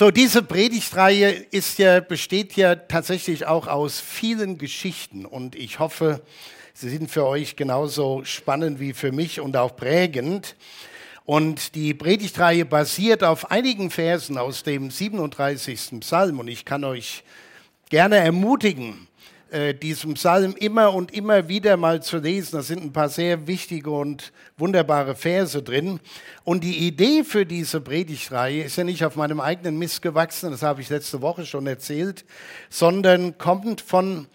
So, diese Predigtreihe ist ja, besteht ja tatsächlich auch aus vielen Geschichten und ich hoffe, sie sind für euch genauso spannend wie für mich und auch prägend. Und die Predigtreihe basiert auf einigen Versen aus dem 37. Psalm und ich kann euch gerne ermutigen, äh, diesem Psalm immer und immer wieder mal zu lesen. Da sind ein paar sehr wichtige und wunderbare Verse drin. Und die Idee für diese Predigtreihe ist ja nicht auf meinem eigenen Mist gewachsen, das habe ich letzte Woche schon erzählt, sondern kommt von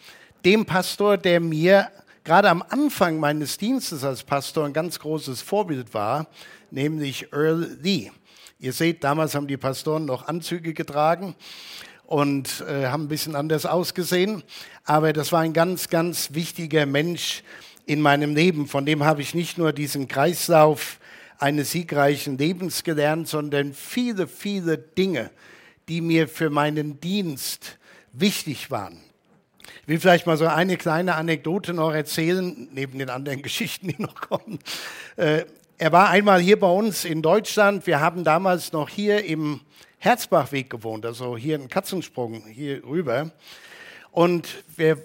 dem Pastor, der mir gerade am Anfang meines Dienstes als Pastor ein ganz großes Vorbild war, nämlich Earl Lee. Ihr seht, damals haben die Pastoren noch Anzüge getragen und äh, haben ein bisschen anders ausgesehen. Aber das war ein ganz, ganz wichtiger Mensch in meinem Leben. Von dem habe ich nicht nur diesen Kreislauf eines siegreichen Lebens gelernt, sondern viele, viele Dinge, die mir für meinen Dienst wichtig waren. Ich will vielleicht mal so eine kleine Anekdote noch erzählen, neben den anderen Geschichten, die noch kommen. Äh, er war einmal hier bei uns in Deutschland. Wir haben damals noch hier im Herzbachweg gewohnt, also hier ein Katzensprung hier rüber. Und wir,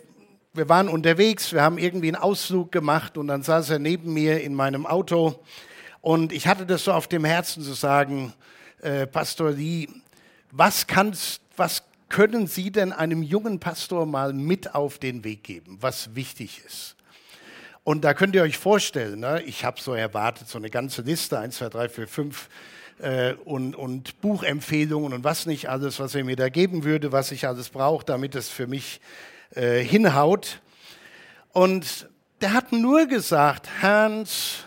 wir waren unterwegs, wir haben irgendwie einen Ausflug gemacht und dann saß er neben mir in meinem Auto und ich hatte das so auf dem Herzen zu sagen, äh, Pastor Lee, was, kannst, was können Sie denn einem jungen Pastor mal mit auf den Weg geben, was wichtig ist? Und da könnt ihr euch vorstellen, ne, ich habe so erwartet, so eine ganze Liste, 1, 2, 3, 4, 5 äh, und, und Buchempfehlungen und was nicht alles, was er mir da geben würde, was ich alles brauche, damit es für mich äh, hinhaut. Und der hat nur gesagt, Hans,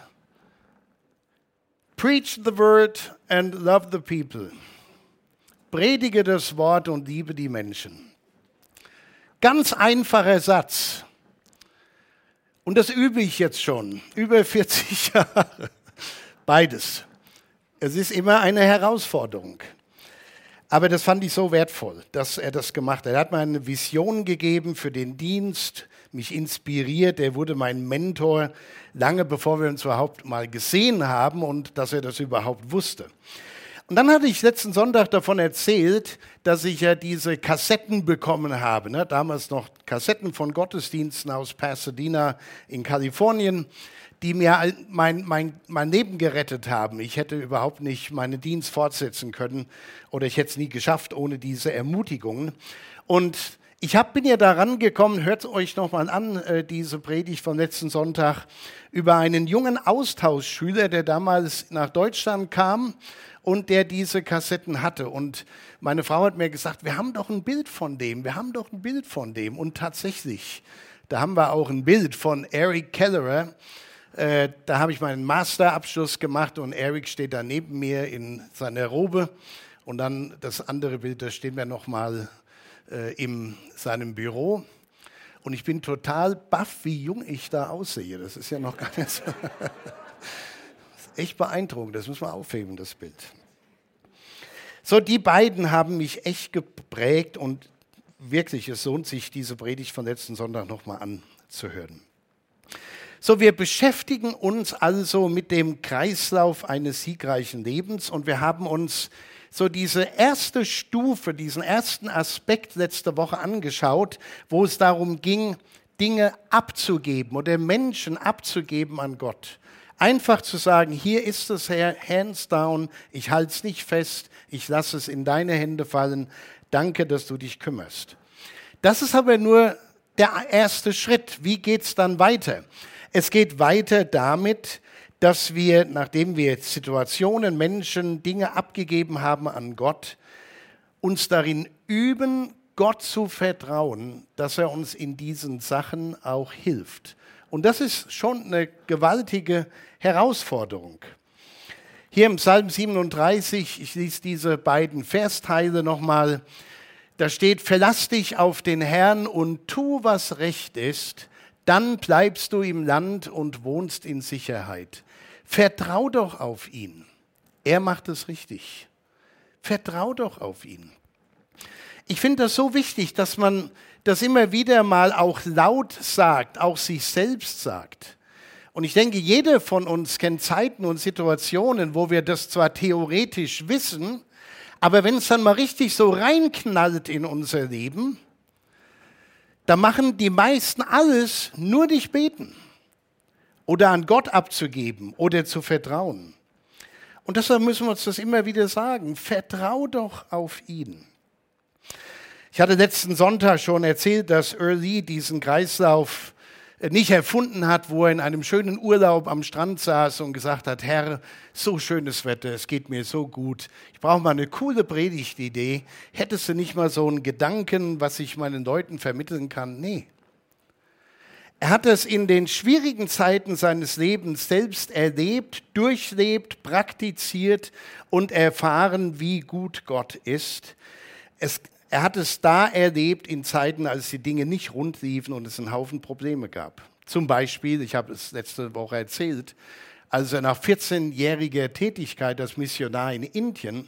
preach the word and love the people. Predige das Wort und liebe die Menschen. Ganz einfacher Satz. Und das übe ich jetzt schon, über 40 Jahre. Beides. Es ist immer eine Herausforderung. Aber das fand ich so wertvoll, dass er das gemacht hat. Er hat mir eine Vision gegeben für den Dienst, mich inspiriert. Er wurde mein Mentor lange bevor wir uns überhaupt mal gesehen haben und dass er das überhaupt wusste. Und dann hatte ich letzten Sonntag davon erzählt, dass ich ja diese Kassetten bekommen habe. Ne? Damals noch Kassetten von Gottesdiensten aus Pasadena in Kalifornien die mir mein, mein, mein Leben gerettet haben. Ich hätte überhaupt nicht meinen Dienst fortsetzen können oder ich hätte es nie geschafft ohne diese Ermutigungen. Und ich hab, bin ja daran gekommen, hört euch nochmal an, äh, diese Predigt vom letzten Sonntag, über einen jungen Austauschschüler, der damals nach Deutschland kam und der diese Kassetten hatte. Und meine Frau hat mir gesagt, wir haben doch ein Bild von dem, wir haben doch ein Bild von dem. Und tatsächlich, da haben wir auch ein Bild von Eric Kellerer, äh, da habe ich meinen Masterabschluss gemacht und Eric steht da neben mir in seiner Robe. Und dann das andere Bild, da stehen wir nochmal äh, in seinem Büro. Und ich bin total baff, wie jung ich da aussehe. Das ist ja noch gar nicht so. echt beeindruckend, das muss man aufheben, das Bild. So, die beiden haben mich echt geprägt und wirklich, es lohnt sich, diese Predigt von letzten Sonntag nochmal anzuhören. So, wir beschäftigen uns also mit dem Kreislauf eines siegreichen Lebens und wir haben uns so diese erste Stufe, diesen ersten Aspekt letzte Woche angeschaut, wo es darum ging, Dinge abzugeben oder Menschen abzugeben an Gott. Einfach zu sagen, hier ist es, Herr, hands down, ich halte es nicht fest, ich lasse es in deine Hände fallen, danke, dass du dich kümmerst. Das ist aber nur der erste Schritt. Wie geht es dann weiter? Es geht weiter damit, dass wir, nachdem wir Situationen, Menschen, Dinge abgegeben haben an Gott, uns darin üben, Gott zu vertrauen, dass er uns in diesen Sachen auch hilft. Und das ist schon eine gewaltige Herausforderung. Hier im Psalm 37, ich lese diese beiden Versteile nochmal, da steht, verlass dich auf den Herrn und tu, was recht ist, dann bleibst du im Land und wohnst in Sicherheit. Vertrau doch auf ihn. Er macht es richtig. Vertrau doch auf ihn. Ich finde das so wichtig, dass man das immer wieder mal auch laut sagt, auch sich selbst sagt. Und ich denke, jeder von uns kennt Zeiten und Situationen, wo wir das zwar theoretisch wissen, Aber wenn es dann mal richtig so reinknallt in unser Leben, da machen die meisten alles, nur nicht beten oder an Gott abzugeben oder zu vertrauen. Und deshalb müssen wir uns das immer wieder sagen. Vertrau doch auf ihn. Ich hatte letzten Sonntag schon erzählt, dass Early diesen Kreislauf nicht erfunden hat, wo er in einem schönen Urlaub am Strand saß und gesagt hat, Herr, so schönes Wetter, es geht mir so gut, ich brauche mal eine coole Predigtidee. Hättest du nicht mal so einen Gedanken, was ich meinen Leuten vermitteln kann? Nee. Er hat es in den schwierigen Zeiten seines Lebens selbst erlebt, durchlebt, praktiziert und erfahren, wie gut Gott ist. Es, er hat es da erlebt in Zeiten, als die Dinge nicht rund liefen und es einen Haufen Probleme gab. Zum Beispiel, ich habe es letzte Woche erzählt, als er nach 14-jähriger Tätigkeit als Missionar in Indien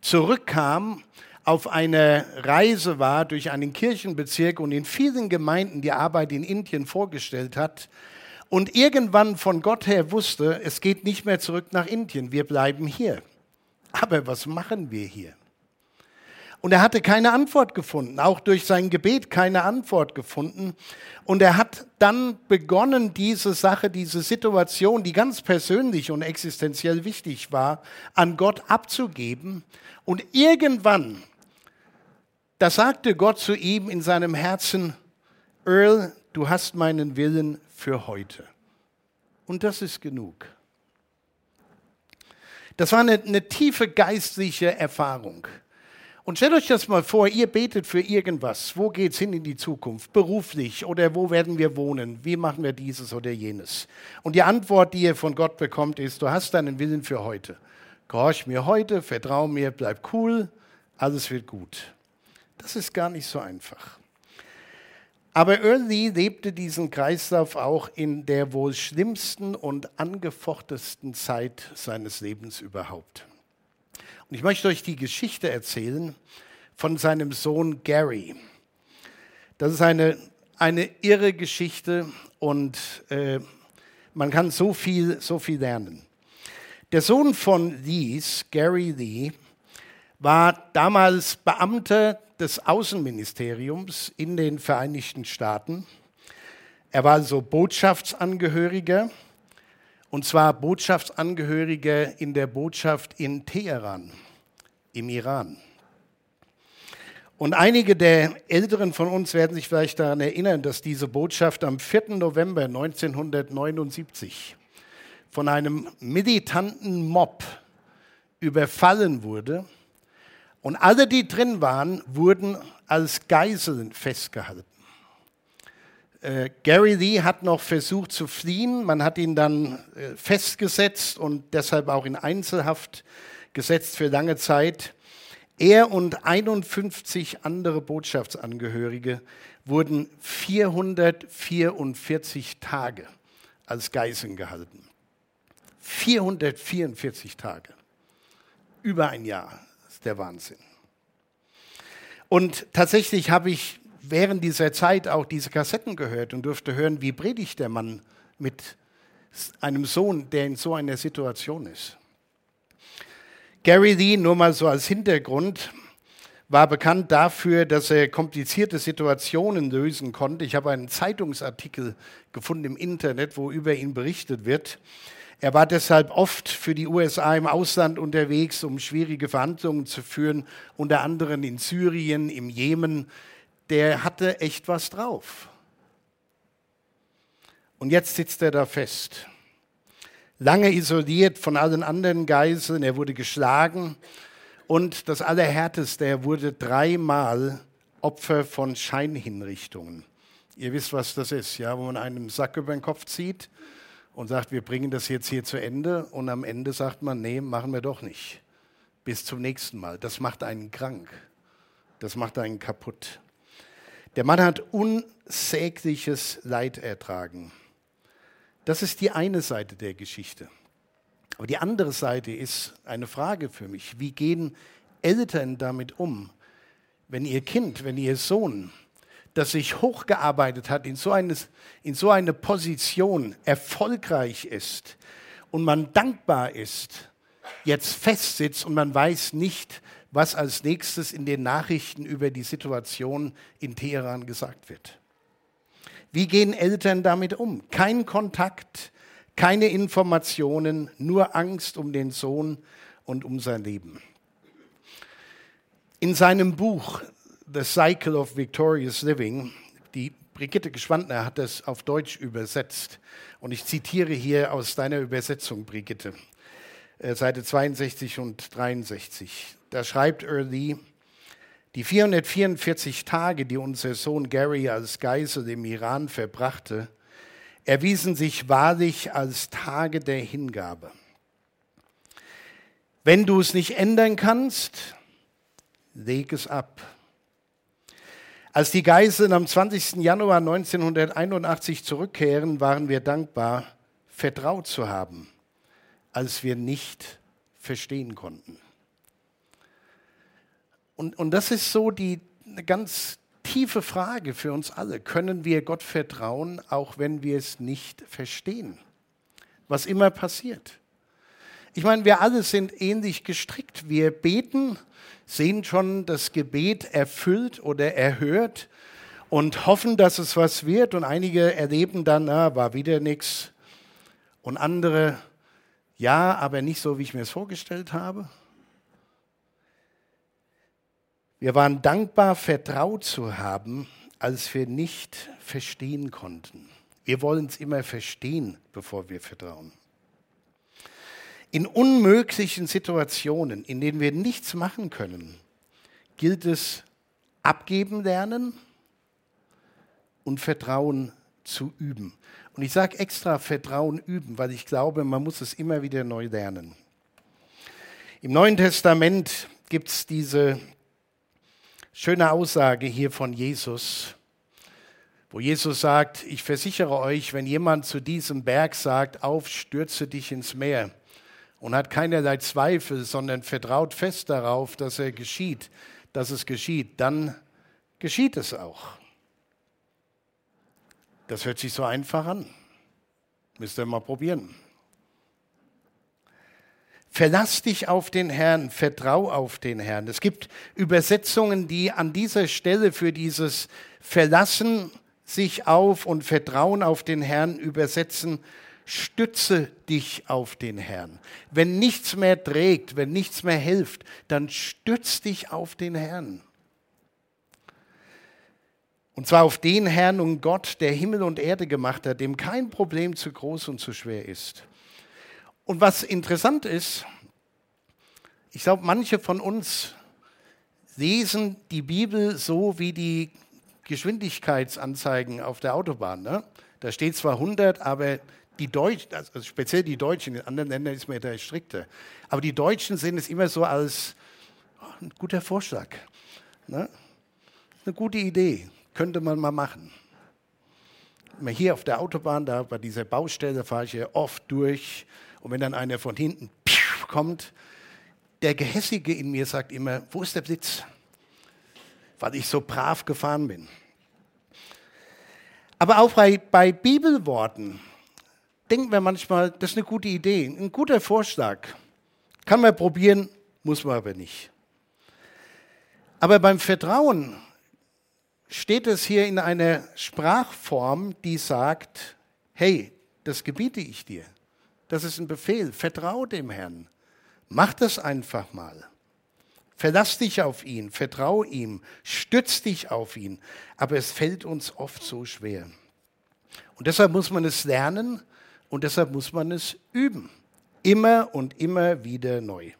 zurückkam auf einer Reise war durch einen Kirchenbezirk und in vielen Gemeinden die Arbeit in Indien vorgestellt hat und irgendwann von Gott her wusste, es geht nicht mehr zurück nach Indien, wir bleiben hier. Aber was machen wir hier? Und er hatte keine Antwort gefunden, auch durch sein Gebet keine Antwort gefunden. Und er hat dann begonnen, diese Sache, diese Situation, die ganz persönlich und existenziell wichtig war, an Gott abzugeben. Und irgendwann da sagte Gott zu ihm in seinem Herzen, Earl, du hast meinen Willen für heute. Und das ist genug. Das war eine, eine tiefe geistliche Erfahrung. Und stellt euch das mal vor, ihr betet für irgendwas. Wo geht es hin in die Zukunft? Beruflich oder wo werden wir wohnen? Wie machen wir dieses oder jenes? Und die Antwort, die ihr von Gott bekommt, ist, du hast deinen Willen für heute. Gehorch mir heute, vertrau mir, bleib cool, alles wird gut. Das ist gar nicht so einfach. Aber Early lebte diesen Kreislauf auch in der wohl schlimmsten und angefochtensten Zeit seines Lebens überhaupt. Und ich möchte euch die Geschichte erzählen von seinem Sohn Gary. Das ist eine, eine irre Geschichte und äh, man kann so viel, so viel lernen. Der Sohn von Lees, Gary Lee, war damals Beamter des Außenministeriums in den Vereinigten Staaten. Er war also Botschaftsangehöriger, und zwar Botschaftsangehöriger in der Botschaft in Teheran, im Iran. Und einige der Älteren von uns werden sich vielleicht daran erinnern, dass diese Botschaft am 4. November 1979 von einem militanten Mob überfallen wurde und alle, die drin waren, wurden als Geiseln festgehalten. Äh, Gary Lee hat noch versucht zu fliehen. Man hat ihn dann äh, festgesetzt und deshalb auch in Einzelhaft gesetzt für lange Zeit. Er und 51 andere Botschaftsangehörige wurden 444 Tage als Geiseln gehalten. 444 Tage. Über ein Jahr der Wahnsinn. Und tatsächlich habe ich während dieser Zeit auch diese Kassetten gehört und durfte hören, wie predigt der Mann mit einem Sohn, der in so einer Situation ist. Gary Lee, nur mal so als Hintergrund, war bekannt dafür, dass er komplizierte Situationen lösen konnte. Ich habe einen Zeitungsartikel gefunden im Internet, wo über ihn berichtet wird. Er war deshalb oft für die USA im Ausland unterwegs, um schwierige Verhandlungen zu führen, unter anderem in Syrien, im Jemen. Der hatte echt was drauf. Und jetzt sitzt er da fest. Lange isoliert von allen anderen Geiseln, er wurde geschlagen und das Allerhärteste, er wurde dreimal Opfer von Scheinhinrichtungen. Ihr wisst, was das ist, ja, wo man einen Sack über den Kopf zieht und sagt, wir bringen das jetzt hier zu Ende und am Ende sagt man, nee, machen wir doch nicht. Bis zum nächsten Mal. Das macht einen krank. Das macht einen kaputt. Der Mann hat unsägliches Leid ertragen. Das ist die eine Seite der Geschichte. Aber die andere Seite ist eine Frage für mich. Wie gehen Eltern damit um, wenn ihr Kind, wenn ihr Sohn das sich hochgearbeitet hat, in so, eine, in so eine Position erfolgreich ist und man dankbar ist, jetzt festsitzt und man weiß nicht, was als nächstes in den Nachrichten über die Situation in Teheran gesagt wird. Wie gehen Eltern damit um? Kein Kontakt, keine Informationen, nur Angst um den Sohn und um sein Leben. In seinem Buch The Cycle of Victorious Living, die Brigitte Geschwandner hat das auf Deutsch übersetzt. Und ich zitiere hier aus deiner Übersetzung, Brigitte, äh, Seite 62 und 63. Da schreibt Early, die 444 Tage, die unser Sohn Gary als Geisel im Iran verbrachte, erwiesen sich wahrlich als Tage der Hingabe. Wenn du es nicht ändern kannst, leg es ab. Als die Geiseln am 20. Januar 1981 zurückkehren, waren wir dankbar, vertraut zu haben, als wir nicht verstehen konnten. Und, und das ist so die eine ganz tiefe Frage für uns alle. Können wir Gott vertrauen, auch wenn wir es nicht verstehen? Was immer passiert. Ich meine, wir alle sind ähnlich gestrickt. Wir beten, sehen schon das Gebet erfüllt oder erhört und hoffen, dass es was wird. Und einige erleben dann, na, war wieder nichts. Und andere, ja, aber nicht so, wie ich mir es vorgestellt habe. Wir waren dankbar, vertraut zu haben, als wir nicht verstehen konnten. Wir wollen es immer verstehen, bevor wir vertrauen. In unmöglichen Situationen, in denen wir nichts machen können, gilt es abgeben lernen und Vertrauen zu üben. Und ich sage extra Vertrauen üben, weil ich glaube, man muss es immer wieder neu lernen. Im Neuen Testament gibt es diese Schöne Aussage hier von Jesus, wo Jesus sagt, ich versichere euch, wenn jemand zu diesem Berg sagt, auf, stürze dich ins Meer und hat keinerlei Zweifel, sondern vertraut fest darauf, dass er geschieht, dass es geschieht, dann geschieht es auch. Das hört sich so einfach an. Müsst ihr mal probieren. Verlass dich auf den Herrn, vertrau auf den Herrn. Es gibt Übersetzungen, die an dieser Stelle für dieses Verlassen sich auf und Vertrauen auf den Herrn übersetzen, stütze dich auf den Herrn. Wenn nichts mehr trägt, wenn nichts mehr hilft, dann stütz dich auf den Herrn. Und zwar auf den Herrn und Gott, der Himmel und Erde gemacht hat, dem kein Problem zu groß und zu schwer ist. Und was interessant ist, ich glaube, manche von uns lesen die Bibel so wie die Geschwindigkeitsanzeigen auf der Autobahn. Ne? Da steht zwar 100, aber die Deutschen, also speziell die Deutschen, in anderen Ländern ist man da strikter, aber die Deutschen sehen es immer so als oh, ein guter Vorschlag. Ne? Eine gute Idee, könnte man mal machen. Hier auf der Autobahn, da bei dieser Baustelle fahre ich ja oft durch und wenn dann einer von hinten kommt, der Gehässige in mir sagt immer, wo ist der Blitz? Weil ich so brav gefahren bin. Aber auch bei, bei Bibelworten denken wir manchmal, das ist eine gute Idee, ein guter Vorschlag. Kann man probieren, muss man aber nicht. Aber beim Vertrauen steht es hier in einer Sprachform, die sagt, hey, das gebiete ich dir. Das ist ein Befehl. Vertraue dem Herrn. Mach das einfach mal. Verlass dich auf ihn, vertraue ihm, stütz dich auf ihn. Aber es fällt uns oft so schwer. Und deshalb muss man es lernen und deshalb muss man es üben. Immer und immer wieder neu.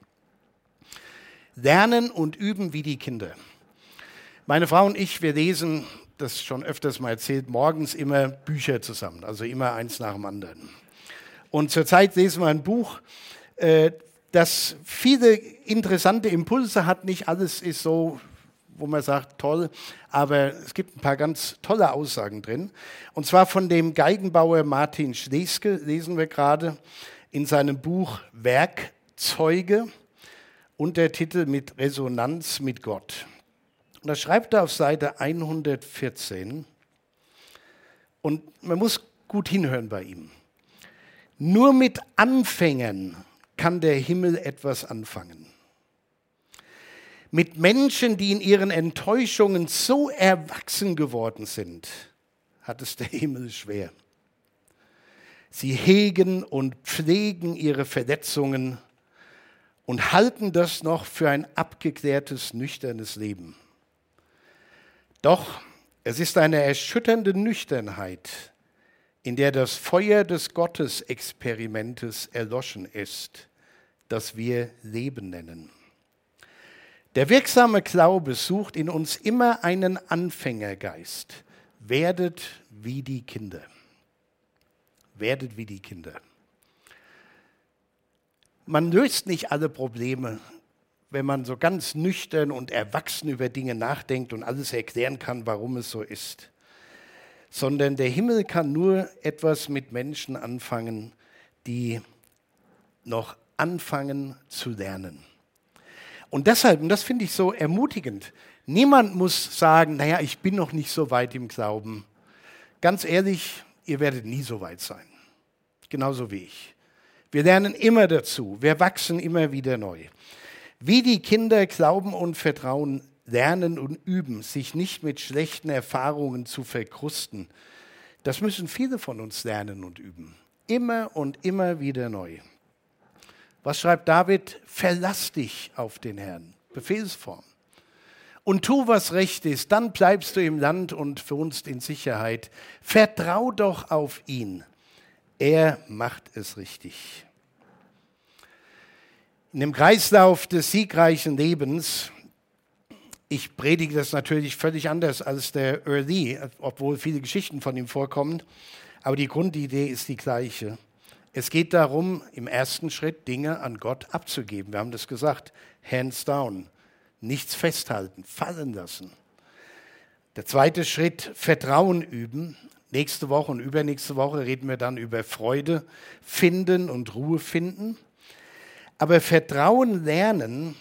Lernen und üben wie die Kinder. Meine Frau und ich, wir lesen, das schon öfters mal erzählt, morgens immer Bücher zusammen, also immer eins nach dem anderen. Und zurzeit lesen wir ein Buch, äh, das viele interessante Impulse hat. Nicht alles ist so, wo man sagt, toll, aber es gibt ein paar ganz tolle Aussagen drin. Und zwar von dem Geigenbauer Martin Schleske lesen wir gerade in seinem Buch Werkzeuge, Untertitel mit Resonanz mit Gott. Und da schreibt er auf Seite 114, und man muss gut hinhören bei ihm. Nur mit Anfängen kann der Himmel etwas anfangen. mit Menschen, die in ihren Enttäuschungen so erwachsen geworden sind, hat es der Himmel schwer. Sie hegen und pflegen ihre Verletzungen und halten das noch für ein abgeklärtes, nüchternes Leben. Doch es ist eine erschütternde Nüchternheit, in der das Feuer des Gottesexperimentes erloschen ist, das wir Leben nennen. Der wirksame Glaube sucht in uns immer einen Anfängergeist. Werdet wie die Kinder. Werdet wie die Kinder. Man löst nicht alle Probleme, wenn man so ganz nüchtern und erwachsen über Dinge nachdenkt und alles erklären kann, warum es so ist. Sondern der Himmel kann nur etwas mit Menschen anfangen, die noch anfangen zu lernen. Und deshalb, und das finde ich so ermutigend, niemand muss sagen, naja, ich bin noch nicht so weit im Glauben. Ganz ehrlich, ihr werdet nie so weit sein. Genauso wie ich. Wir lernen immer dazu. Wir wachsen immer wieder neu. Wie die Kinder Glauben und Vertrauen lernen und üben, sich nicht mit schlechten Erfahrungen zu verkrusten, das müssen viele von uns lernen und üben. Immer und immer wieder neu. Was schreibt David? Verlass dich auf den Herrn. Befehlsform. Und tu, was recht ist, dann bleibst du im Land und wohnst in Sicherheit. Vertrau doch auf ihn. Er macht es richtig. In dem Kreislauf des siegreichen Lebens, ich predige das natürlich völlig anders als der Early, obwohl viele Geschichten von ihm vorkommen, aber die Grundidee ist die gleiche. Es geht darum, im ersten Schritt Dinge an Gott abzugeben. Wir haben das gesagt, hands down, nichts festhalten, fallen lassen. Der zweite Schritt, Vertrauen üben. Nächste Woche und übernächste Woche reden wir dann über Freude finden und Ruhe finden. Aber Vertrauen lernen,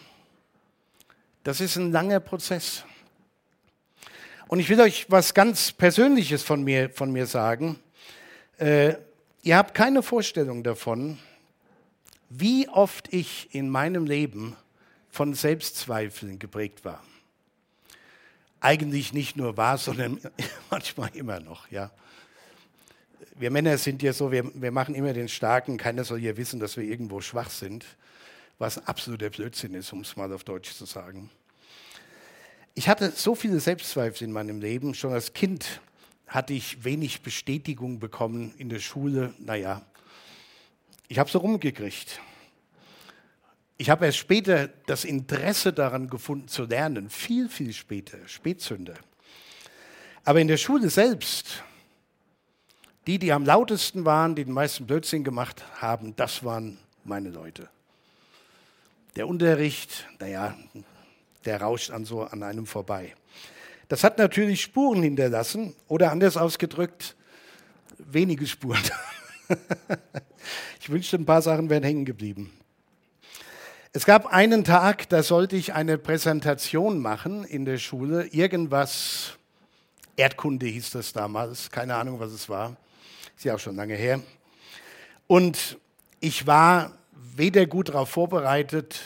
das ist ein langer Prozess. Und ich will euch was ganz Persönliches von mir, von mir sagen. Äh, ihr habt keine Vorstellung davon, wie oft ich in meinem Leben von Selbstzweifeln geprägt war. Eigentlich nicht nur war, sondern manchmal immer noch, ja wir Männer sind ja so, wir, wir machen immer den Starken, keiner soll ja wissen, dass wir irgendwo schwach sind, was absoluter Blödsinn ist, um es mal auf Deutsch zu sagen. Ich hatte so viele Selbstzweifel in meinem Leben. Schon als Kind hatte ich wenig Bestätigung bekommen in der Schule. Naja, ich habe so rumgekriegt. Ich habe erst später das Interesse daran gefunden zu lernen, viel, viel später, Spätzünder. Aber in der Schule selbst die, die am lautesten waren, die den meisten Blödsinn gemacht haben, das waren meine Leute. Der Unterricht, naja, der rauscht an so an einem vorbei. Das hat natürlich Spuren hinterlassen oder anders ausgedrückt, wenige Spuren. ich wünschte, ein paar Sachen wären hängen geblieben. Es gab einen Tag, da sollte ich eine Präsentation machen in der Schule, irgendwas, Erdkunde hieß das damals, keine Ahnung, was es war. Ist ja auch schon lange her. Und ich war weder gut darauf vorbereitet,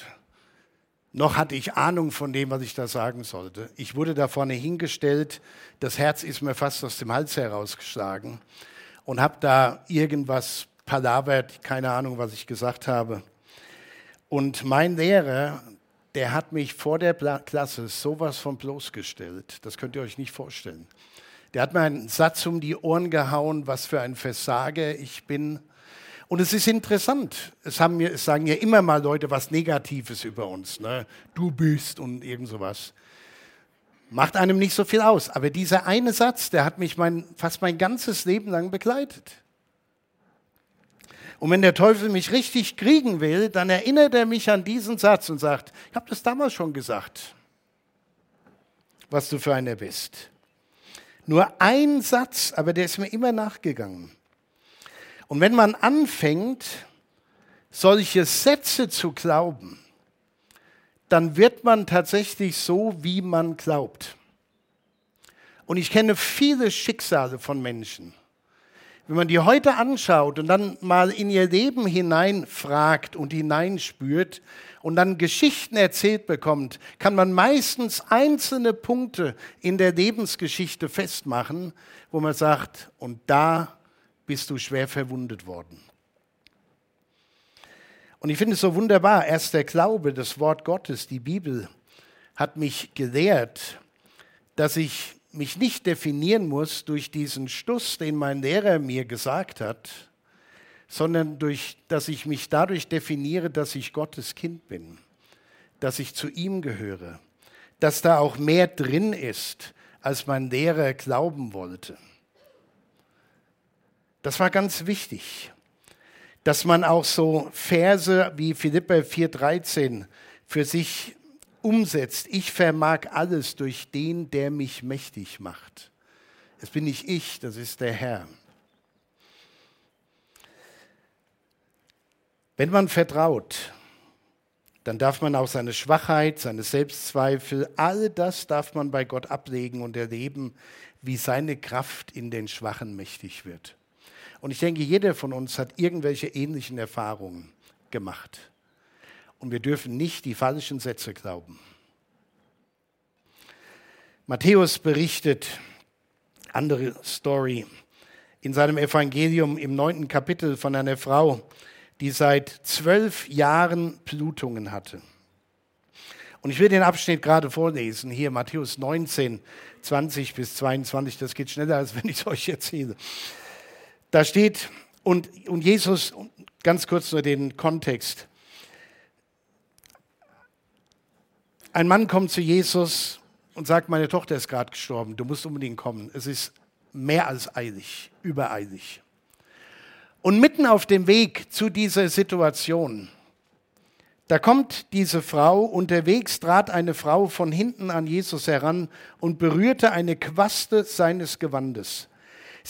noch hatte ich Ahnung von dem, was ich da sagen sollte. Ich wurde da vorne hingestellt, das Herz ist mir fast aus dem Hals herausgeschlagen und habe da irgendwas palavert, keine Ahnung, was ich gesagt habe. Und mein Lehrer, der hat mich vor der Klasse sowas von bloßgestellt, das könnt ihr euch nicht vorstellen. Der hat mir einen Satz um die Ohren gehauen, was für ein Versager ich bin. Und es ist interessant. Es, haben es sagen ja immer mal Leute was Negatives über uns. Ne? Du bist und irgend sowas. Macht einem nicht so viel aus. Aber dieser eine Satz, der hat mich mein, fast mein ganzes Leben lang begleitet. Und wenn der Teufel mich richtig kriegen will, dann erinnert er mich an diesen Satz und sagt, ich habe das damals schon gesagt, was du für einer bist. Nur ein Satz, aber der ist mir immer nachgegangen. Und wenn man anfängt, solche Sätze zu glauben, dann wird man tatsächlich so, wie man glaubt. Und ich kenne viele Schicksale von Menschen. wenn man die heute anschaut und dann mal in ihr Leben hineinfragt und hineinspürt und dann Geschichten erzählt bekommt, kann man meistens einzelne Punkte in der Lebensgeschichte festmachen, wo man sagt, und da bist du schwer verwundet worden. Und ich finde es so wunderbar, erst der Glaube, das Wort Gottes, die Bibel, hat mich gelehrt, dass ich mich nicht definieren muss durch diesen Stuss, den mein Lehrer mir gesagt hat, sondern durch, dass ich mich dadurch definiere, dass ich Gottes Kind bin, dass ich zu ihm gehöre, dass da auch mehr drin ist, als mein Lehrer glauben wollte. Das war ganz wichtig, dass man auch so Verse wie Philippa 4,13 für sich umsetzt. Ich vermag alles durch den, der mich mächtig macht. Es bin nicht ich, das ist der Herr. Wenn man vertraut, dann darf man auch seine Schwachheit, seine Selbstzweifel, all das darf man bei Gott ablegen und erleben, wie seine Kraft in den Schwachen mächtig wird. Und ich denke, jeder von uns hat irgendwelche ähnlichen Erfahrungen gemacht. Und wir dürfen nicht die falschen Sätze glauben. Matthäus berichtet, andere Story, in seinem Evangelium im neunten Kapitel von einer Frau, die seit zwölf Jahren Blutungen hatte. Und ich will den Abschnitt gerade vorlesen, hier Matthäus 19, 20 bis 22, das geht schneller, als wenn ich es euch erzähle. Da steht, und, und Jesus, ganz kurz nur den Kontext. Ein Mann kommt zu Jesus und sagt, meine Tochter ist gerade gestorben, du musst unbedingt kommen. Es ist mehr als eilig, übereilig. Und mitten auf dem Weg zu dieser Situation, da kommt diese Frau, unterwegs trat eine Frau von hinten an Jesus heran und berührte eine Quaste seines Gewandes.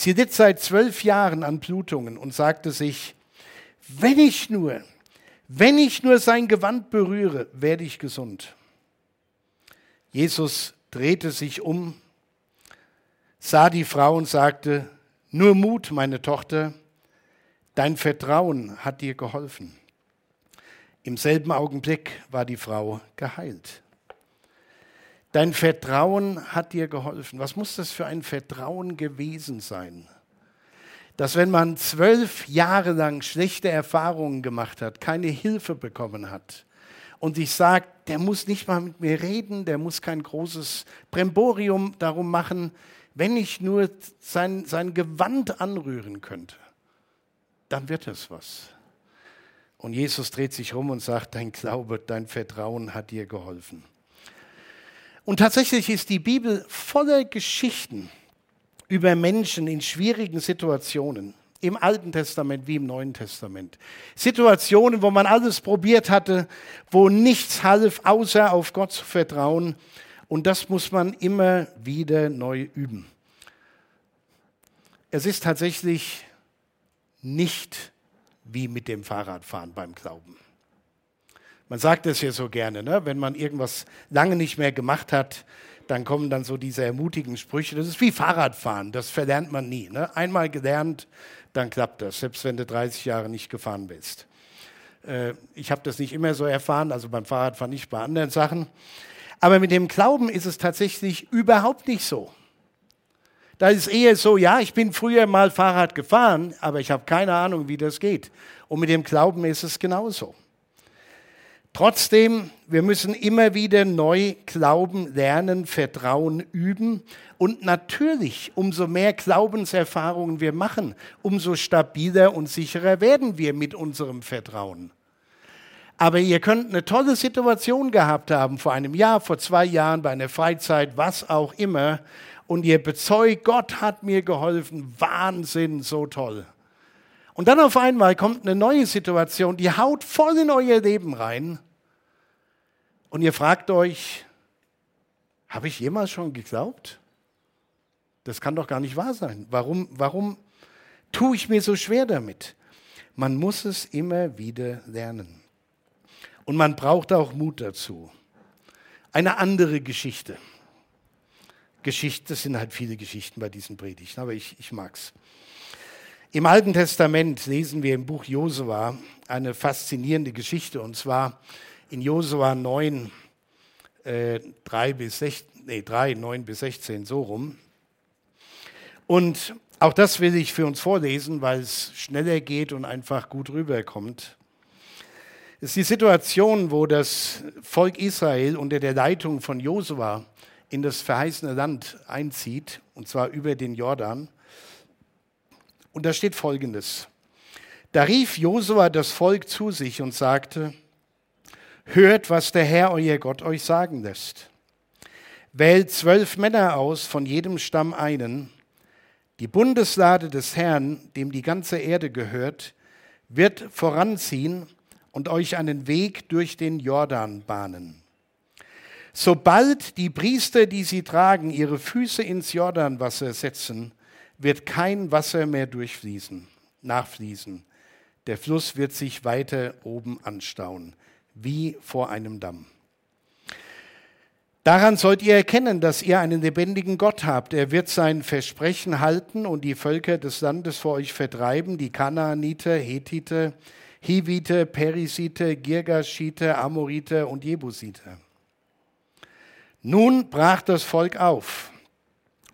Sie litt seit zwölf Jahren an Blutungen und sagte sich, wenn ich nur, wenn ich nur sein Gewand berühre, werde ich gesund. Jesus drehte sich um, sah die Frau und sagte, nur Mut, meine Tochter, dein Vertrauen hat dir geholfen. Im selben Augenblick war die Frau geheilt. Dein Vertrauen hat dir geholfen. Was muss das für ein Vertrauen gewesen sein? Dass wenn man zwölf Jahre lang schlechte Erfahrungen gemacht hat, keine Hilfe bekommen hat und sich sagt, der muss nicht mal mit mir reden, der muss kein großes Bremborium darum machen, wenn ich nur sein, sein Gewand anrühren könnte, dann wird es was. Und Jesus dreht sich rum und sagt, dein Glaube, dein Vertrauen hat dir geholfen. Und tatsächlich ist die Bibel voller Geschichten über Menschen in schwierigen Situationen. Im Alten Testament wie im Neuen Testament. Situationen, wo man alles probiert hatte, wo nichts half, außer auf Gott zu vertrauen. Und das muss man immer wieder neu üben. Es ist tatsächlich nicht wie mit dem Fahrradfahren beim Glauben. Man sagt es ja so gerne, ne? wenn man irgendwas lange nicht mehr gemacht hat, dann kommen dann so diese ermutigen Sprüche. Das ist wie Fahrradfahren, das verlernt man nie. Ne? Einmal gelernt, dann klappt das, selbst wenn du 30 Jahre nicht gefahren bist. Äh, ich habe das nicht immer so erfahren, also beim Fahrradfahren nicht, bei anderen Sachen. Aber mit dem Glauben ist es tatsächlich überhaupt nicht so. Da ist eher so, ja, ich bin früher mal Fahrrad gefahren, aber ich habe keine Ahnung, wie das geht. Und mit dem Glauben ist es genauso. Trotzdem, wir müssen immer wieder neu glauben, lernen, vertrauen, üben. Und natürlich, umso mehr Glaubenserfahrungen wir machen, umso stabiler und sicherer werden wir mit unserem Vertrauen. Aber ihr könnt eine tolle Situation gehabt haben, vor einem Jahr, vor zwei Jahren, bei einer Freizeit, was auch immer. Und ihr bezeugt, Gott hat mir geholfen. Wahnsinn, so toll. Und dann auf einmal kommt eine neue Situation, die haut voll in euer Leben rein. Und ihr fragt euch, habe ich jemals schon geglaubt? Das kann doch gar nicht wahr sein. Warum, warum tue ich mir so schwer damit? Man muss es immer wieder lernen. Und man braucht auch Mut dazu. Eine andere Geschichte. Geschichte, das sind halt viele Geschichten bei diesen Predigten, aber ich, ich es. Im Alten Testament lesen wir im Buch Josua eine faszinierende Geschichte und zwar in Josua 9, äh, 3, bis 16, nee, 3, 9 bis 16, so rum. Und auch das will ich für uns vorlesen, weil es schneller geht und einfach gut rüberkommt. Es ist die Situation, wo das Volk Israel unter der Leitung von Josua in das verheißene Land einzieht, und zwar über den Jordan. Und da steht Folgendes. Da rief Josua das Volk zu sich und sagte, hört, was der Herr, euer Gott, euch sagen lässt. Wählt zwölf Männer aus, von jedem Stamm einen. Die Bundeslade des Herrn, dem die ganze Erde gehört, wird voranziehen und euch einen Weg durch den Jordan bahnen. Sobald die Priester, die sie tragen, ihre Füße ins Jordanwasser setzen, wird kein Wasser mehr durchfließen, nachfließen. Der Fluss wird sich weiter oben anstauen, wie vor einem Damm. Daran sollt ihr erkennen, dass ihr einen lebendigen Gott habt. Er wird sein Versprechen halten und die Völker des Landes vor euch vertreiben, die Kanaaniter, Hethiter, Hivite, Perisite, Girgashite, Amorite und Jebusite. Nun brach das Volk auf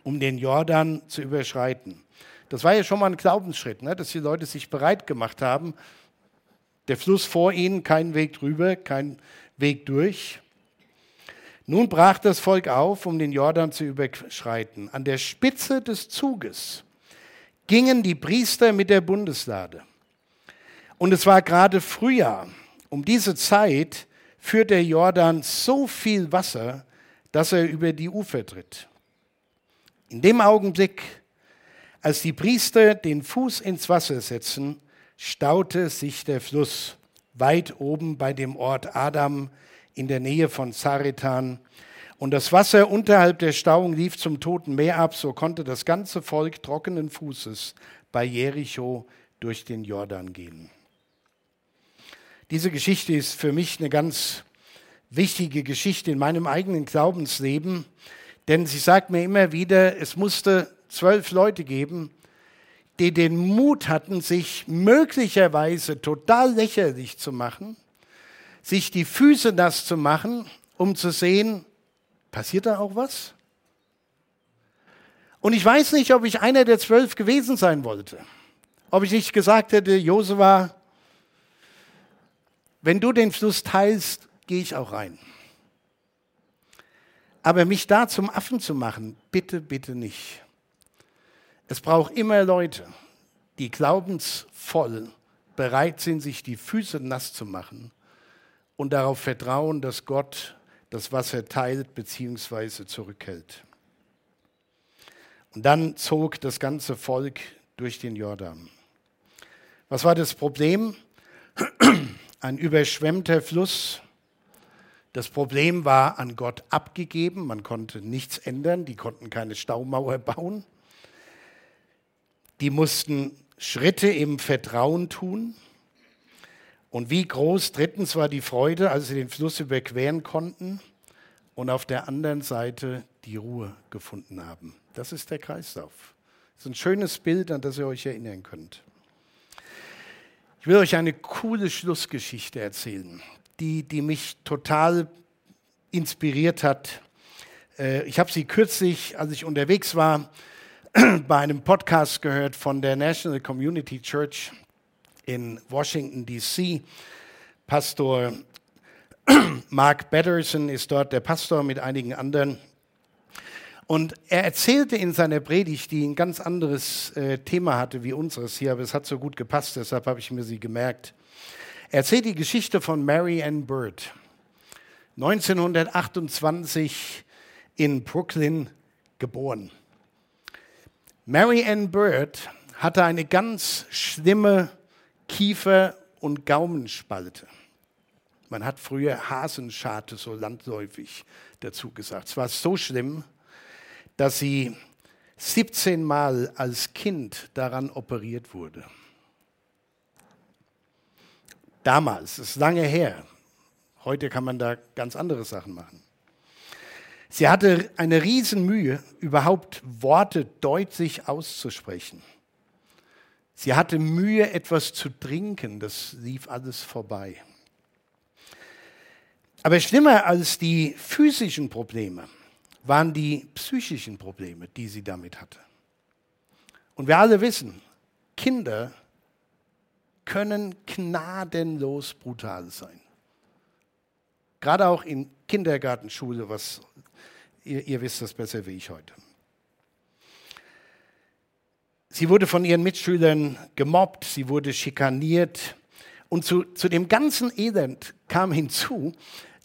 um den Jordan zu überschreiten. Das war ja schon mal ein Glaubensschritt, ne? dass die Leute sich bereit gemacht haben. Der Fluss vor ihnen, kein Weg drüber, kein Weg durch. Nun brach das Volk auf, um den Jordan zu überschreiten. An der Spitze des Zuges gingen die Priester mit der Bundeslade. Und es war gerade Frühjahr. Um diese Zeit führt der Jordan so viel Wasser, dass er über die Ufer tritt. In dem Augenblick, als die Priester den Fuß ins Wasser setzen, staute sich der Fluss weit oben bei dem Ort Adam in der Nähe von Zaretan. Und das Wasser unterhalb der Stauung lief zum Toten Meer ab, so konnte das ganze Volk trockenen Fußes bei Jericho durch den Jordan gehen. Diese Geschichte ist für mich eine ganz wichtige Geschichte in meinem eigenen Glaubensleben, denn sie sagt mir immer wieder, es musste zwölf Leute geben, die den Mut hatten, sich möglicherweise total lächerlich zu machen, sich die Füße nass zu machen, um zu sehen, passiert da auch was? Und ich weiß nicht, ob ich einer der zwölf gewesen sein wollte. Ob ich nicht gesagt hätte, Josua, wenn du den Fluss teilst, gehe ich auch rein. Aber mich da zum Affen zu machen, bitte, bitte nicht. Es braucht immer Leute, die glaubensvoll bereit sind, sich die Füße nass zu machen und darauf vertrauen, dass Gott das Wasser teilt bzw. zurückhält. Und dann zog das ganze Volk durch den Jordan. Was war das Problem? Ein überschwemmter Fluss das Problem war an Gott abgegeben, man konnte nichts ändern, die konnten keine Staumauer bauen. Die mussten Schritte im Vertrauen tun. Und wie groß drittens war die Freude, als sie den Fluss überqueren konnten und auf der anderen Seite die Ruhe gefunden haben. Das ist der Kreislauf. Das ist ein schönes Bild, an das ihr euch erinnern könnt. Ich will euch eine coole Schlussgeschichte erzählen die, die mich total inspiriert hat. Äh, ich habe sie kürzlich, als ich unterwegs war, bei einem Podcast gehört von der National Community Church in Washington, DC. Pastor Mark Batterson ist dort der Pastor mit einigen anderen. Und er erzählte in seiner Predigt, die ein ganz anderes äh, Thema hatte wie unseres hier, aber es hat so gut gepasst, deshalb habe ich mir sie gemerkt. Er erzählt die Geschichte von Mary Ann Bird. 1928 in Brooklyn geboren. Mary Ann Bird hatte eine ganz schlimme Kiefer- und Gaumenspalte. Man hat früher Hasenscharte so landläufig dazu gesagt. Es war so schlimm, dass sie 17 Mal als Kind daran operiert wurde. Damals, das ist lange her. Heute kann man da ganz andere Sachen machen. Sie hatte eine Riesenmühe, überhaupt Worte deutlich auszusprechen. Sie hatte Mühe, etwas zu trinken, das lief alles vorbei. Aber schlimmer als die physischen Probleme waren die psychischen Probleme, die sie damit hatte. Und wir alle wissen, Kinder können gnadenlos brutal sein. Gerade auch in Kindergartenschule, was ihr, ihr wisst das besser wie ich heute. Sie wurde von ihren Mitschülern gemobbt, sie wurde schikaniert. Und zu, zu dem ganzen Elend kam hinzu,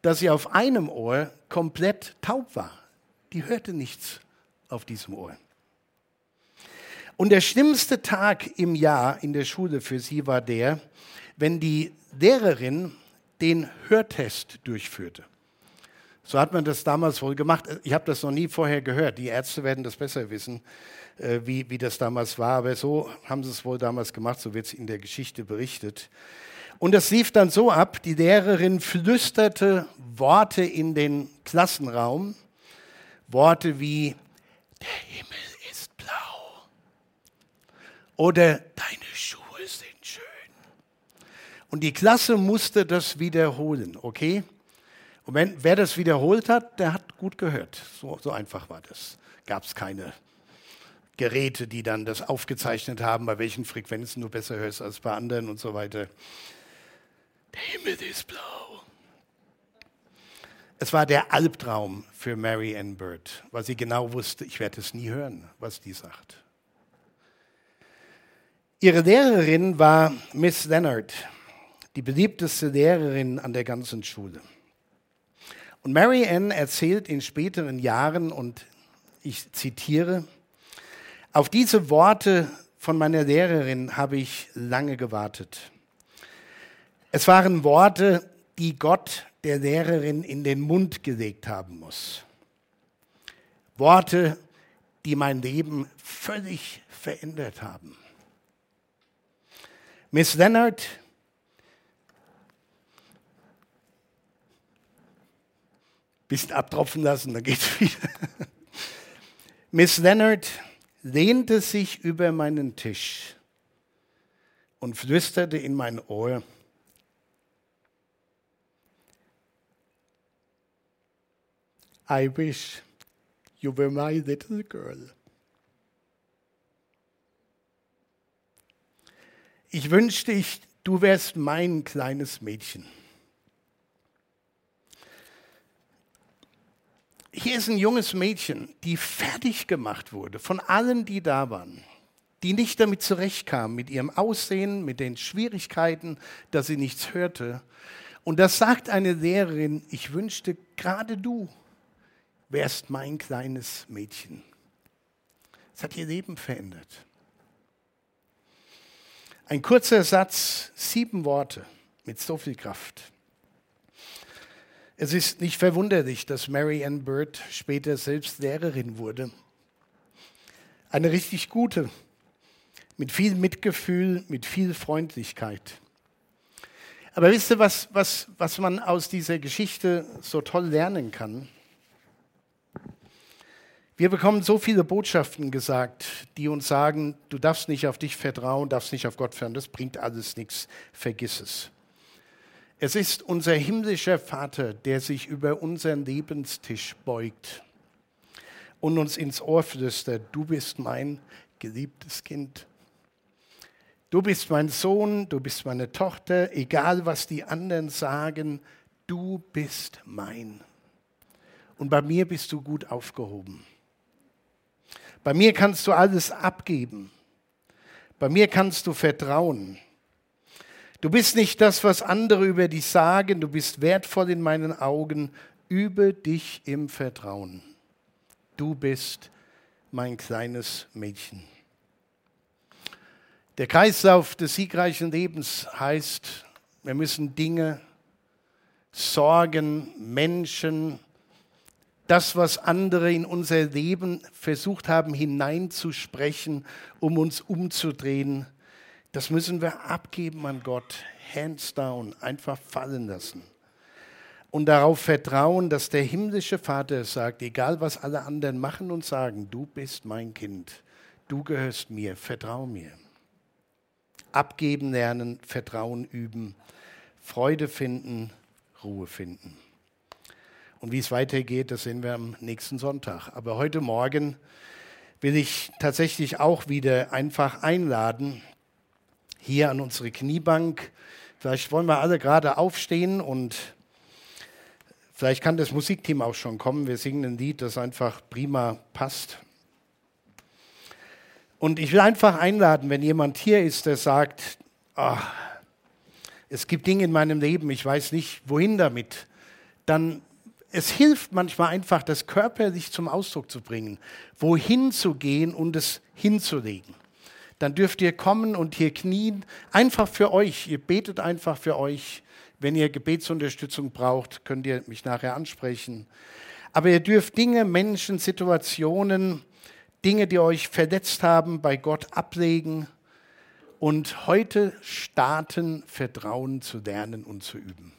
dass sie auf einem Ohr komplett taub war. Die hörte nichts auf diesem Ohr. Und der schlimmste Tag im Jahr in der Schule für sie war der, wenn die Lehrerin den Hörtest durchführte. So hat man das damals wohl gemacht. Ich habe das noch nie vorher gehört. Die Ärzte werden das besser wissen, äh, wie, wie das damals war. Aber so haben sie es wohl damals gemacht, so wird es in der Geschichte berichtet. Und das lief dann so ab, die Lehrerin flüsterte Worte in den Klassenraum, Worte wie, der Himmel ist blau oder deine Schuhe sind schön. Und die Klasse musste das wiederholen, okay? Und wenn, wer das wiederholt hat, der hat gut gehört. So, so einfach war das. Gab es keine Geräte, die dann das aufgezeichnet haben, bei welchen Frequenzen du besser hörst als bei anderen und so weiter. Der Himmel ist blau. Es war der Albtraum für Mary Ann Bird, weil sie genau wusste, ich werde es nie hören, was die sagt. Ihre Lehrerin war Miss Leonard, die beliebteste Lehrerin an der ganzen Schule. Und Mary Ann erzählt in späteren Jahren, und ich zitiere, auf diese Worte von meiner Lehrerin habe ich lange gewartet. Es waren Worte, die Gott der Lehrerin in den Mund gelegt haben muss. Worte, die mein Leben völlig verändert haben. Miss Leonard, bisschen abtropfen lassen, dann geht's wieder. Miss Leonard lehnte sich über meinen Tisch und flüsterte in mein Ohr, I wish you were my little girl. Ich wünschte, ich, du wärst mein kleines Mädchen. Hier ist ein junges Mädchen, die fertig gemacht wurde von allen, die da waren, die nicht damit zurechtkam, mit ihrem Aussehen, mit den Schwierigkeiten, dass sie nichts hörte. Und das sagt eine Lehrerin, ich wünschte gerade du wärst mein kleines Mädchen. Es hat ihr Leben verändert. Ein kurzer Satz, sieben Worte mit so viel Kraft. Es ist nicht verwunderlich, dass Mary Ann Bird später selbst Lehrerin wurde. Eine richtig gute, mit viel Mitgefühl, mit viel Freundlichkeit. Aber wisst ihr, was, was, was man aus dieser Geschichte so toll lernen kann? Wir bekommen so viele Botschaften gesagt, die uns sagen, du darfst nicht auf dich vertrauen, darfst nicht auf Gott vertrauen, das bringt alles nichts, vergiss es. Es ist unser himmlischer Vater, der sich über unseren Lebenstisch beugt und uns ins Ohr flüstert, du bist mein geliebtes Kind. Du bist mein Sohn, du bist meine Tochter, egal was die anderen sagen, du bist mein. Und bei mir bist du gut aufgehoben. Bei mir kannst du alles abgeben. Bei mir kannst du vertrauen. Du bist nicht das, was andere über dich sagen. Du bist wertvoll in meinen Augen. Übe dich im Vertrauen. Du bist mein kleines Mädchen. Der Kreislauf des siegreichen Lebens heißt, wir müssen Dinge, Sorgen, Menschen, das, was andere in unser Leben versucht haben hineinzusprechen, um uns umzudrehen, das müssen wir abgeben an Gott, hands down, einfach fallen lassen. Und darauf vertrauen, dass der himmlische Vater sagt, egal was alle anderen machen und sagen, du bist mein Kind, du gehörst mir, vertrau mir. abgeben lernen, Vertrauen üben, Freude finden, Ruhe finden. Und wie es weitergeht, das sehen wir am nächsten Sonntag. Aber heute Morgen will ich tatsächlich auch wieder einfach einladen, hier an unsere Kniebank. Vielleicht wollen wir alle gerade aufstehen und vielleicht kann das Musikteam auch schon kommen. Wir singen ein Lied, das einfach prima passt. Und ich will einfach einladen, wenn jemand hier ist, der sagt, oh, es gibt Dinge in meinem Leben, ich weiß nicht, wohin damit, dann es hilft manchmal einfach, das körperlich zum Ausdruck zu bringen, wohin zu gehen und es hinzulegen. Dann dürft ihr kommen und hier knien, einfach für euch. Ihr betet einfach für euch. Wenn ihr Gebetsunterstützung braucht, könnt ihr mich nachher ansprechen. Aber ihr dürft Dinge, Menschen, Situationen, Dinge, die euch verletzt haben, bei Gott ablegen und heute starten, Vertrauen zu lernen und zu üben.